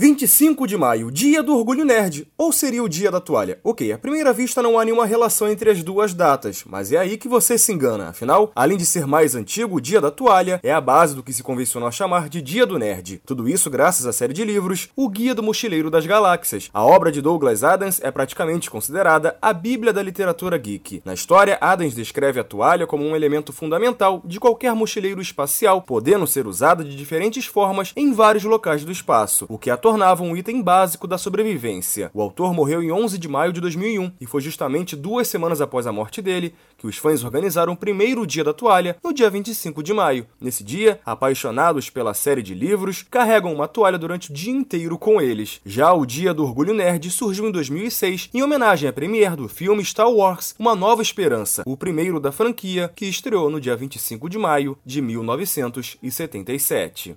25 de maio, dia do orgulho nerd, ou seria o dia da toalha? Ok, à primeira vista não há nenhuma relação entre as duas datas, mas é aí que você se engana. Afinal, além de ser mais antigo, o dia da toalha é a base do que se convencionou chamar de dia do nerd. Tudo isso graças à série de livros O Guia do Mochileiro das Galáxias. A obra de Douglas Adams é praticamente considerada a bíblia da literatura geek. Na história, Adams descreve a toalha como um elemento fundamental de qualquer mochileiro espacial, podendo ser usada de diferentes formas em vários locais do espaço, o que a tornava um item básico da sobrevivência. O autor morreu em 11 de maio de 2001 e foi justamente duas semanas após a morte dele que os fãs organizaram o primeiro dia da toalha, no dia 25 de maio. Nesse dia, apaixonados pela série de livros, carregam uma toalha durante o dia inteiro com eles. Já o Dia do Orgulho Nerd surgiu em 2006 em homenagem à premiere do filme Star Wars Uma Nova Esperança, o primeiro da franquia, que estreou no dia 25 de maio de 1977.